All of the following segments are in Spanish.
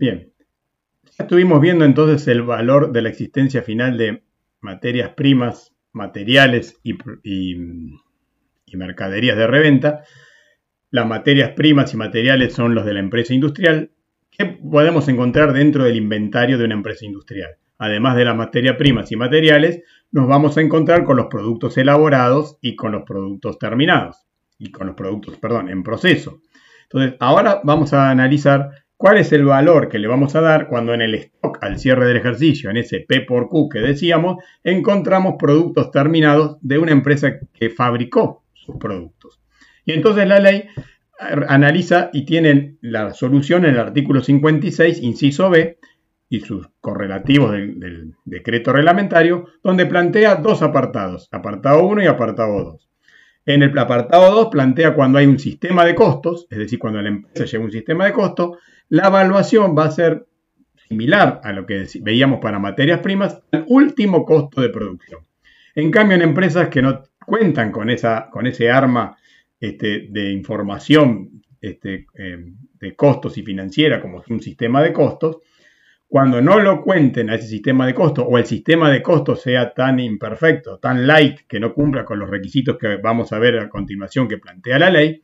Bien, ya estuvimos viendo entonces el valor de la existencia final de materias primas, materiales y, y mercaderías de reventa. Las materias primas y materiales son los de la empresa industrial. ¿Qué podemos encontrar dentro del inventario de una empresa industrial? Además de las materias primas y materiales, nos vamos a encontrar con los productos elaborados y con los productos terminados. Y con los productos, perdón, en proceso. Entonces, ahora vamos a analizar cuál es el valor que le vamos a dar cuando en el stock al cierre del ejercicio, en ese P por Q que decíamos, encontramos productos terminados de una empresa que fabricó sus productos. Y entonces la ley analiza y tiene la solución en el artículo 56, inciso B, y sus correlativos del, decreto reglamentario, donde plantea dos apartados, apartado 1 y apartado 2. En el apartado 2 plantea cuando hay un sistema de costos, es decir, cuando la empresa lleva un sistema de costos, la evaluación va a ser similar a lo que veíamos para materias primas, al último costo de producción. En cambio, en empresas que no cuentan con, esa, ese arma este, de información este, eh, de costos y financiera, como es un sistema de costos, cuando no lo cuenten a ese sistema de costos o el sistema de costos sea tan imperfecto, tan light, que no cumpla con los requisitos que vamos a ver a continuación que plantea la ley,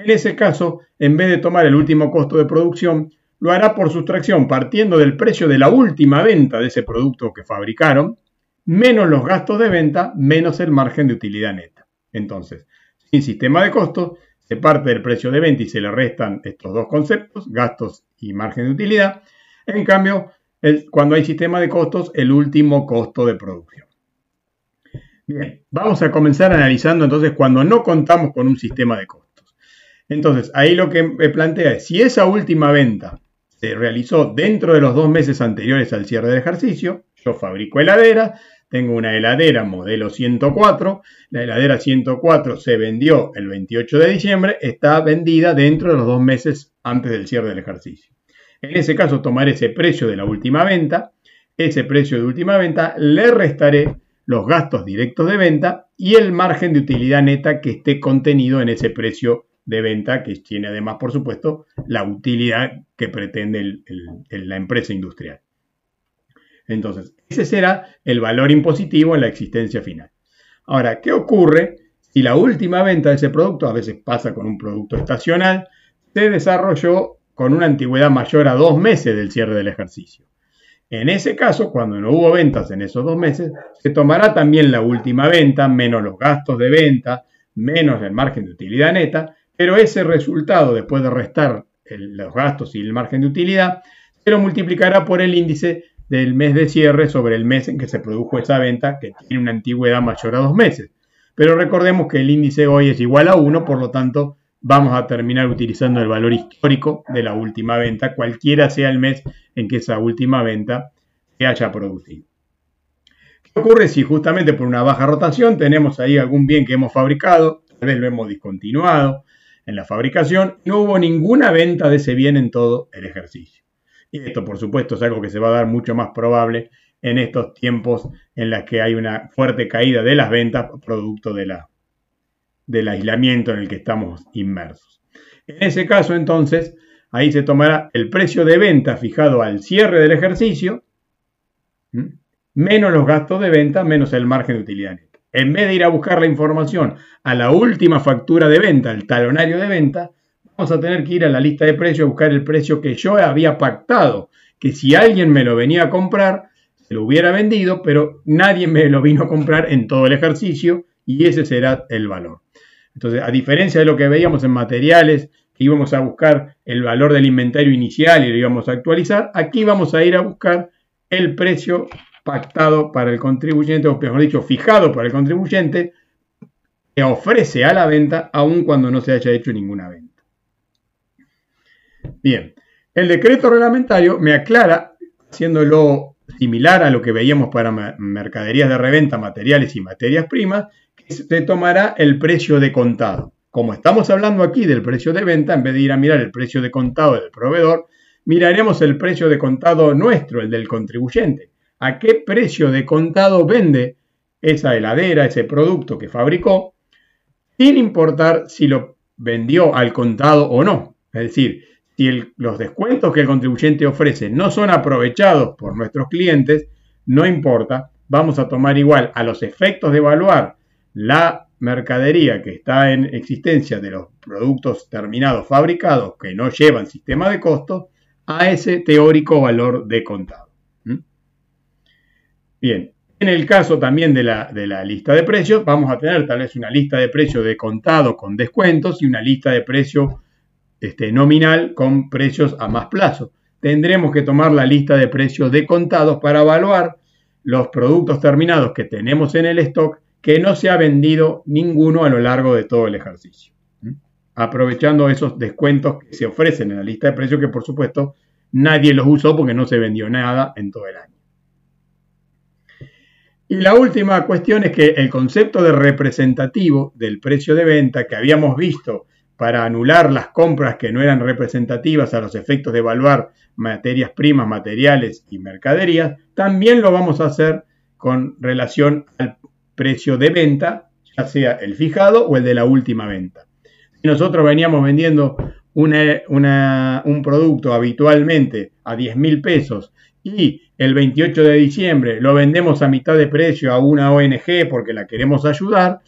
en ese caso, en vez de tomar el último costo de producción, lo hará por sustracción partiendo del precio de la última venta de ese producto que fabricaron, menos los gastos de venta, menos el margen de utilidad neta. Entonces, sin sistema de costos, se parte del precio de venta y se le restan estos dos conceptos, gastos y margen de utilidad, en cambio, cuando hay sistema de costos, el último costo de producción. Bien, vamos a comenzar analizando entonces cuando no contamos con un sistema de costos. Entonces, ahí lo que me plantea es, si esa última venta se realizó dentro de los dos meses anteriores al cierre del ejercicio, yo fabrico heladera, tengo una heladera modelo 104, la heladera 104 se vendió el 28 de diciembre, está vendida dentro de los dos meses antes del cierre del ejercicio. En ese caso tomaré ese precio de la última venta, ese precio de última venta, le restaré los gastos directos de venta y el margen de utilidad neta que esté contenido en ese precio de venta, que tiene además, por supuesto, la utilidad que pretende la empresa industrial. Entonces, ese será el valor impositivo en la existencia final. Ahora, ¿qué ocurre si la última venta de ese producto, a veces pasa con un producto estacional, se desarrolló con una antigüedad mayor a dos meses del cierre del ejercicio. En ese caso, cuando no hubo ventas en esos dos meses, se tomará también la última venta, menos los gastos de venta, menos el margen de utilidad neta, pero ese resultado, después de restar los gastos y el margen de utilidad, se lo multiplicará por el índice del mes de cierre sobre el mes en que se produjo esa venta, que tiene una antigüedad mayor a dos meses. Pero recordemos que el índice hoy es igual a 1, por lo tanto, vamos a terminar utilizando el valor histórico de la última venta, cualquiera sea el mes en que esa última venta se haya producido. ¿Qué ocurre si justamente por una baja rotación tenemos ahí algún bien que hemos fabricado, tal vez lo hemos discontinuado en la fabricación, no hubo ninguna venta de ese bien en todo el ejercicio? Y esto, por supuesto, es algo que se va a dar mucho más probable en estos tiempos en los que hay una fuerte caída de las ventas producto de la del aislamiento en el que estamos inmersos. En ese caso, entonces, ahí se tomará el precio de venta fijado al cierre del ejercicio, menos los gastos de venta, menos el margen de utilidad. En vez de ir a buscar la información a la última factura de venta, el talonario de venta, vamos a tener que ir a la lista de precios a buscar el precio que yo había pactado, que si alguien me lo venía a comprar, se lo hubiera vendido, pero nadie me lo vino a comprar en todo el ejercicio y ese será el valor. Entonces, a diferencia de lo que veíamos en materiales, que íbamos a buscar el valor del inventario inicial y lo íbamos a actualizar, aquí vamos a ir a buscar el precio pactado para el contribuyente, o mejor dicho, fijado para el contribuyente, que ofrece a la venta aun cuando no se haya hecho ninguna venta. Bien, el decreto reglamentario me aclara, haciéndolo similar a lo que veíamos para mercaderías de reventa, materiales y materias primas, se tomará el precio de contado. Como estamos hablando aquí del precio de venta, en vez de ir a mirar el precio de contado del proveedor, miraremos el precio de contado nuestro, el del contribuyente. ¿A qué precio de contado vende esa heladera, ese producto que fabricó, sin importar si lo vendió al contado o no? Es decir, si los descuentos que el contribuyente ofrece no son aprovechados por nuestros clientes, no importa, vamos a tomar igual a los efectos de evaluar la mercadería que está en existencia de los productos terminados fabricados que no llevan sistema de costos a ese teórico valor de contado. ¿Mm? Bien, en el caso también de la, de la, lista de precios, vamos a tener tal vez una lista de precios de contado con descuentos y una lista de precios este, nominal con precios a más plazo. Tendremos que tomar la lista de precios de contados para evaluar los productos terminados que tenemos en el stock que no se ha vendido ninguno a lo largo de todo el ejercicio. Aprovechando esos descuentos que se ofrecen en la lista de precios que por supuesto nadie los usó porque no se vendió nada en todo el año. Y la última cuestión es que el concepto de representativo del precio de venta que habíamos visto para anular las compras que no eran representativas a los efectos de evaluar materias primas, materiales y mercaderías, también lo vamos a hacer con relación al precio de venta, ya sea el fijado o el de la última venta. Si nosotros veníamos vendiendo un producto habitualmente a 10 mil pesos y el 28 de diciembre lo vendemos a mitad de precio a una ONG porque la queremos ayudar,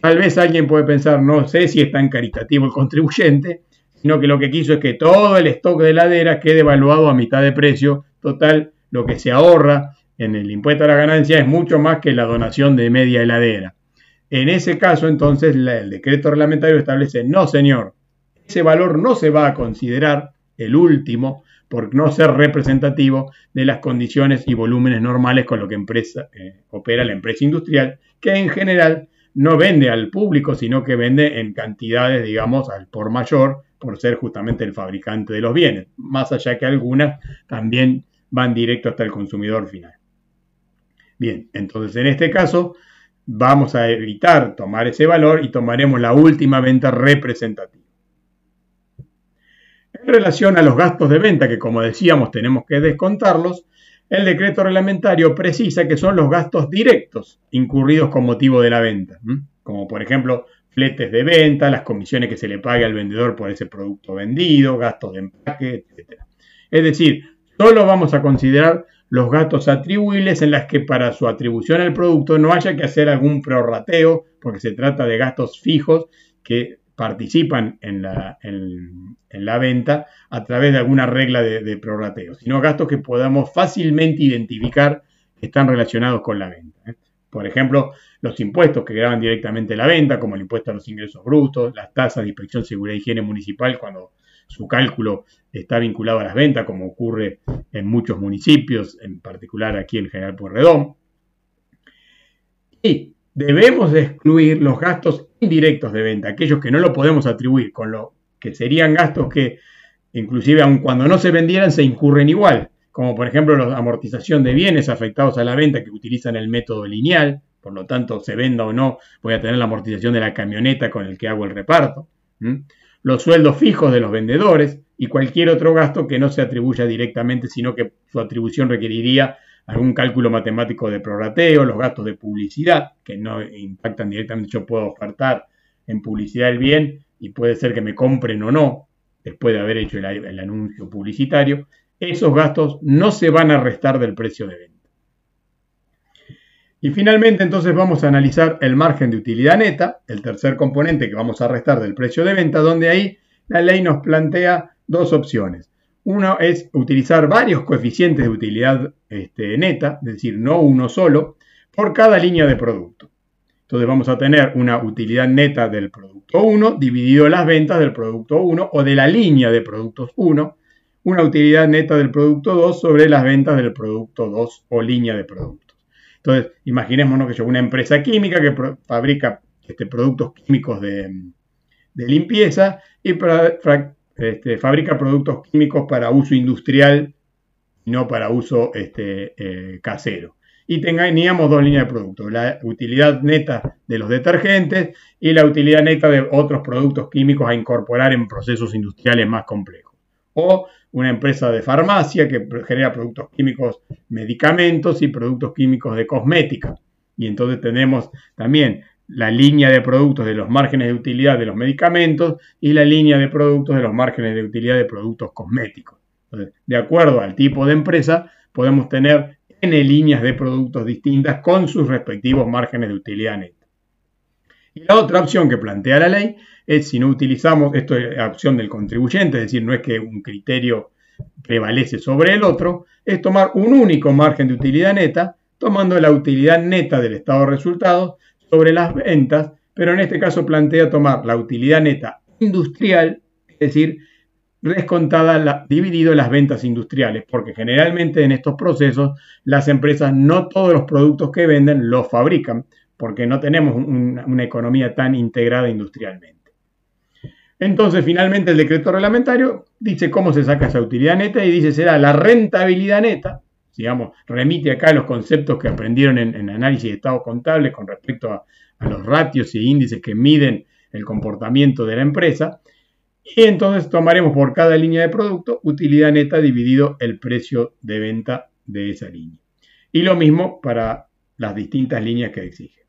Tal vez alguien puede pensar, no sé si es tan caritativo el contribuyente, sino que lo que quiso es que todo el stock de heladera quede evaluado a mitad de precio. Total, lo que se ahorra en el impuesto a la ganancia es mucho más que la donación de media heladera. En ese caso, entonces, el decreto reglamentario establece, no señor, ese valor no se va a considerar el último por no ser representativo de las condiciones y volúmenes normales con lo que eh, opera la empresa industrial, que en general no vende al público, sino que vende en cantidades, digamos, al por mayor, por ser justamente el fabricante de los bienes, más allá que algunas también van directo hasta el consumidor final. Bien, entonces en este caso vamos a evitar tomar ese valor y tomaremos la última venta representativa. En relación a los gastos de venta, que como decíamos tenemos que descontarlos, el decreto reglamentario precisa que son los gastos directos incurridos con motivo de la venta, como por ejemplo fletes de venta, las comisiones que se le pague al vendedor por ese producto vendido, gastos de empaque, etc. Es decir, solo vamos a considerar los gastos atribuibles en las que para su atribución al producto no haya que hacer algún prorrateo, porque se trata de gastos fijos que participan en la, en, la, venta a través de alguna regla de, prorrateo, sino gastos que podamos fácilmente identificar que están relacionados con la venta. ¿eh? Por ejemplo, los impuestos que graban directamente la venta, como el impuesto a los ingresos brutos, las tasas de inspección, seguridad y higiene municipal, cuando su cálculo está vinculado a las ventas, como ocurre en muchos municipios, en particular aquí en General Pueyrredón. Y debemos excluir los gastos indirectos de venta, aquellos que no lo podemos atribuir, con lo que serían gastos que inclusive aun cuando no se vendieran se incurren igual, como por ejemplo la amortización de bienes afectados a la venta que utilizan el método lineal, por lo tanto se venda o no voy a tener la amortización de la camioneta con el que hago el reparto, los sueldos fijos de los vendedores y cualquier otro gasto que no se atribuya directamente, sino que su atribución requeriría algún cálculo matemático de prorrateo, los gastos de publicidad, que no impactan directamente, yo puedo ofertar en publicidad el bien y puede ser que me compren o no, después de haber hecho el, anuncio publicitario, esos gastos no se van a restar del precio de venta. Y finalmente entonces vamos a analizar el margen de utilidad neta, el tercer componente que vamos a restar del precio de venta, donde ahí la ley nos plantea dos opciones. Uno es utilizar varios coeficientes de utilidad este, neta, es decir, no uno solo, por cada línea de producto. Entonces vamos a tener una utilidad neta del producto 1 dividido las ventas del producto 1 o de la línea de productos 1, una utilidad neta del producto 2 sobre las ventas del producto 2 o línea de productos. Entonces, imaginémonos que yo una empresa química que fabrica este, productos químicos de, limpieza y este, fabrica productos químicos para uso industrial y no para uso este, eh, casero. Y teníamos dos líneas de productos, la utilidad neta de los detergentes y la utilidad neta de otros productos químicos a incorporar en procesos industriales más complejos. O una empresa de farmacia que genera productos químicos, medicamentos y productos químicos de cosmética. Y entonces tenemos también la línea de productos de los márgenes de utilidad de los medicamentos y la línea de productos de los márgenes de utilidad de productos cosméticos. de acuerdo al tipo de empresa, podemos tener N líneas de productos distintas con sus respectivos márgenes de utilidad neta. Y la otra opción que plantea la ley es si no utilizamos, esto es la opción del contribuyente, es decir, no es que un criterio prevalece sobre el otro, es tomar un único margen de utilidad neta, tomando la utilidad neta del estado de resultados sobre las ventas, pero en este caso plantea tomar la utilidad neta industrial, es decir, descontada la, dividido las ventas industriales, porque generalmente en estos procesos las empresas no todos los productos que venden los fabrican, porque no tenemos una economía tan integrada industrialmente. Entonces, finalmente, el decreto reglamentario dice cómo se saca esa utilidad neta y dice será la rentabilidad neta, digamos, remite acá los conceptos que aprendieron en, análisis de estado contable con respecto a, a los ratios y índices que miden el comportamiento de la empresa. Y entonces tomaremos por cada línea de producto utilidad neta dividido el precio de venta de esa línea. Y lo mismo para las distintas líneas que exige.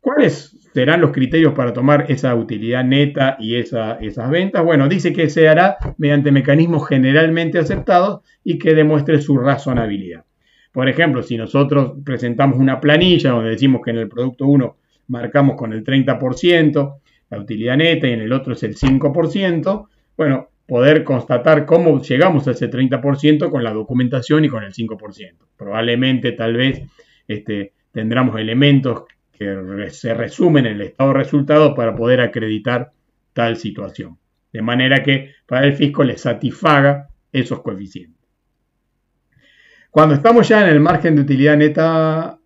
¿Cuáles serán los criterios para tomar esa utilidad neta y esas ventas? Bueno, dice que se hará mediante mecanismos generalmente aceptados y que demuestre su razonabilidad. Por ejemplo, si nosotros presentamos una planilla donde decimos que en el producto 1 marcamos con el 30% la utilidad neta y en el otro es el 5%, bueno, poder constatar cómo llegamos a ese 30% con la documentación y con el 5%. Probablemente, tal vez, este, tendremos elementos que se resumen en el estado de resultados para poder acreditar tal situación. De manera que para el fisco le satisfaga esos coeficientes. Cuando estamos ya en el margen de utilidad neta,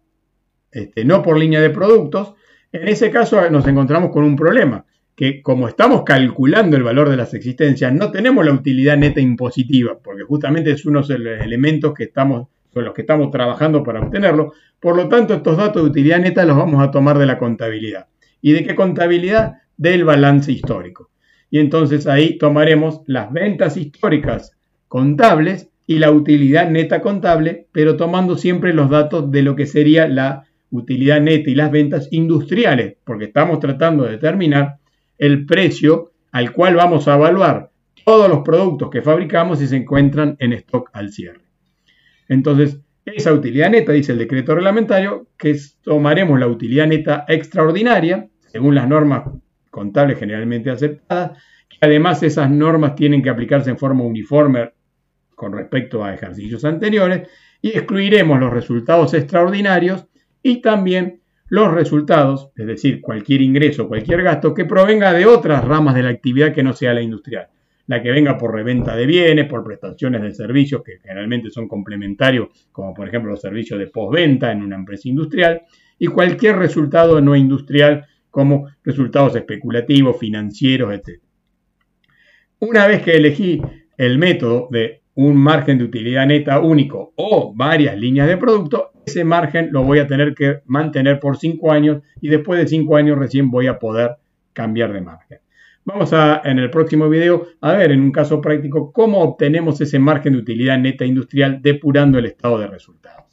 este, no por línea de productos, en ese caso nos encontramos con un problema, que como estamos calculando el valor de las existencias, no tenemos la utilidad neta impositiva, porque justamente es uno de los elementos que estamos con los que estamos trabajando para obtenerlo. Por lo tanto, estos datos de utilidad neta los vamos a tomar de la contabilidad. ¿Y de qué contabilidad? Del balance histórico. Y entonces ahí tomaremos las ventas históricas contables y la utilidad neta contable, pero tomando siempre los datos de lo que sería la utilidad neta y las ventas industriales, porque estamos tratando de determinar el precio al cual vamos a evaluar todos los productos que fabricamos y se encuentran en stock al cierre. Entonces, esa utilidad neta, dice el decreto reglamentario, que tomaremos la utilidad neta extraordinaria, según las normas contables generalmente aceptadas, que además esas normas tienen que aplicarse en forma uniforme con respecto a ejercicios anteriores, y excluiremos los resultados extraordinarios y también los resultados, es decir, cualquier ingreso, cualquier gasto que provenga de otras ramas de la actividad que no sea la industrial la que venga por reventa de bienes, por prestaciones de servicios que generalmente son complementarios, como por ejemplo los servicios de postventa en una empresa industrial, y cualquier resultado no industrial como resultados especulativos, financieros, etc. Una vez que elegí el método de un margen de utilidad neta único o varias líneas de producto, ese margen lo voy a tener que mantener por 5 años y después de 5 años recién voy a poder cambiar de margen. Vamos a, en el próximo video, a ver en un caso práctico cómo obtenemos ese margen de utilidad neta industrial depurando el estado de resultados.